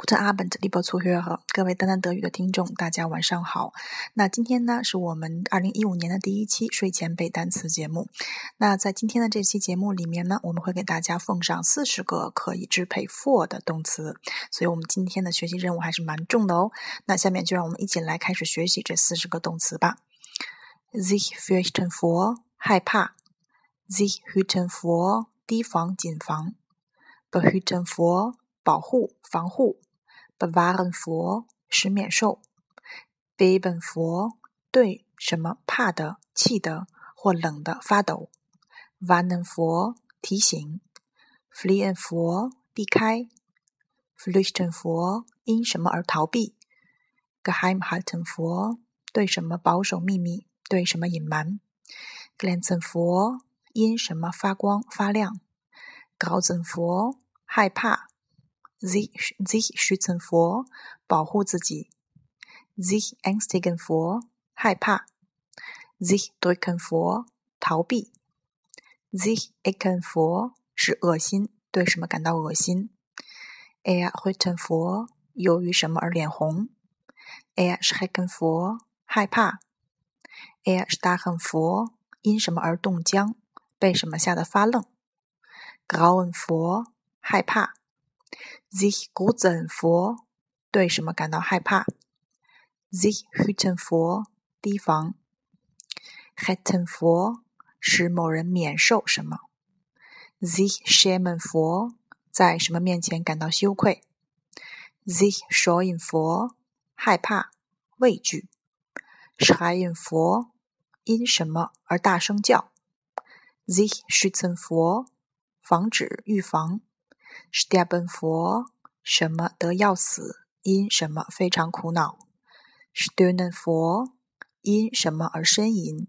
Guten Abend, liebe Zuhörer，各位丹丹德语的听众，大家晚上好。那今天呢，是我们二零一五年的第一期睡前背单词节目。那在今天的这期节目里面呢，我们会给大家奉上四十个可以支配 for 的动词，所以我们今天的学习任务还是蛮重的哦。那下面就让我们一起来开始学习这四十个动词吧。sich fürchten vor，害怕；sich hüten vor，提防、谨防；behüten vor，保护、防护。Bewahren vor 使免受，beben vor 对什么怕的、气的或冷的发抖，warnen vor 提醒，fliehen vor 避开，flüchten vor 因什么而逃避，geheimhalten vor 对什么保守秘密、对什么隐瞒，glänzen vor 因什么发光发亮，grausen vor 害怕。Sich sich schützen vor 保护自己，sich ängstigen vor 害怕，sich drücken vor 逃避，sich ekeln vor 是恶心，对什么感到恶心，er röten vor 由于什么而脸红，er schrecken vor 害怕，er starren vor 因什么而冻僵，被什么吓得发愣，grauen vor 害怕。Sich gruseln vor 对什么感到害怕？sich hüten vor 提防；hätten vor 使某人免受什么；sich schämen vor 在什么面前感到羞愧；sich scheuen vor 害怕、畏惧；schreien vor 因什么而大声叫；sich schützen vor 防止、预防。Sterben vor 什么得要死，因什么非常苦恼；stöhnen vor 因什么而呻吟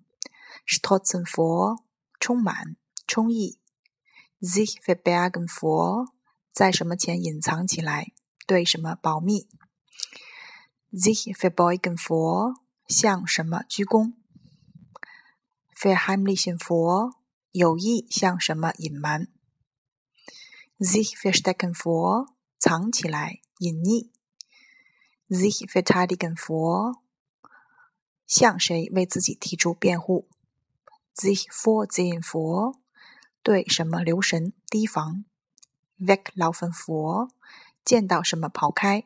；stolzen vor 充满、充溢；sich verbergen vor 在什么前隐藏起来，对什么保密；sich verbeugen vor 向什么鞠躬；verheimlichen vor 有意向什么隐瞒。Sich verstecken vor 藏起来、隐匿；sich verteidigen vor 向谁为自己提出辩护；sich vorsehen vor 对什么留神、提防；weglaufen vor 见到什么跑开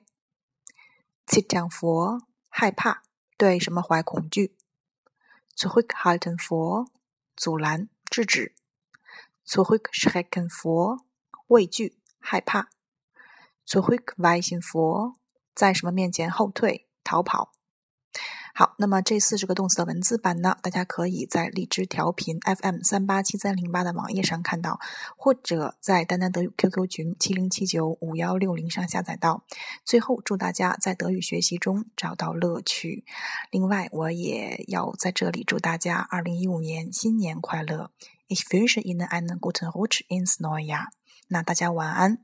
；zittern vor 害怕、对什么怀恐惧；zurückhalten vor 阻拦、制止；zurückschrecken vor 畏惧、害怕，zurückweichen vor，在什么面前后退、逃跑。好，那么这四十个动词的文字版呢，大家可以在荔枝调频 FM 三八七三零八的网页上看到，或者在丹丹德语 QQ 群七零七九五幺六零上下载到。最后，祝大家在德语学习中找到乐趣。另外，我也要在这里祝大家二零一五年新年快乐！Ich wünsche Ihnen einen guten Rutsch ins neue Jahr。那大家晚安。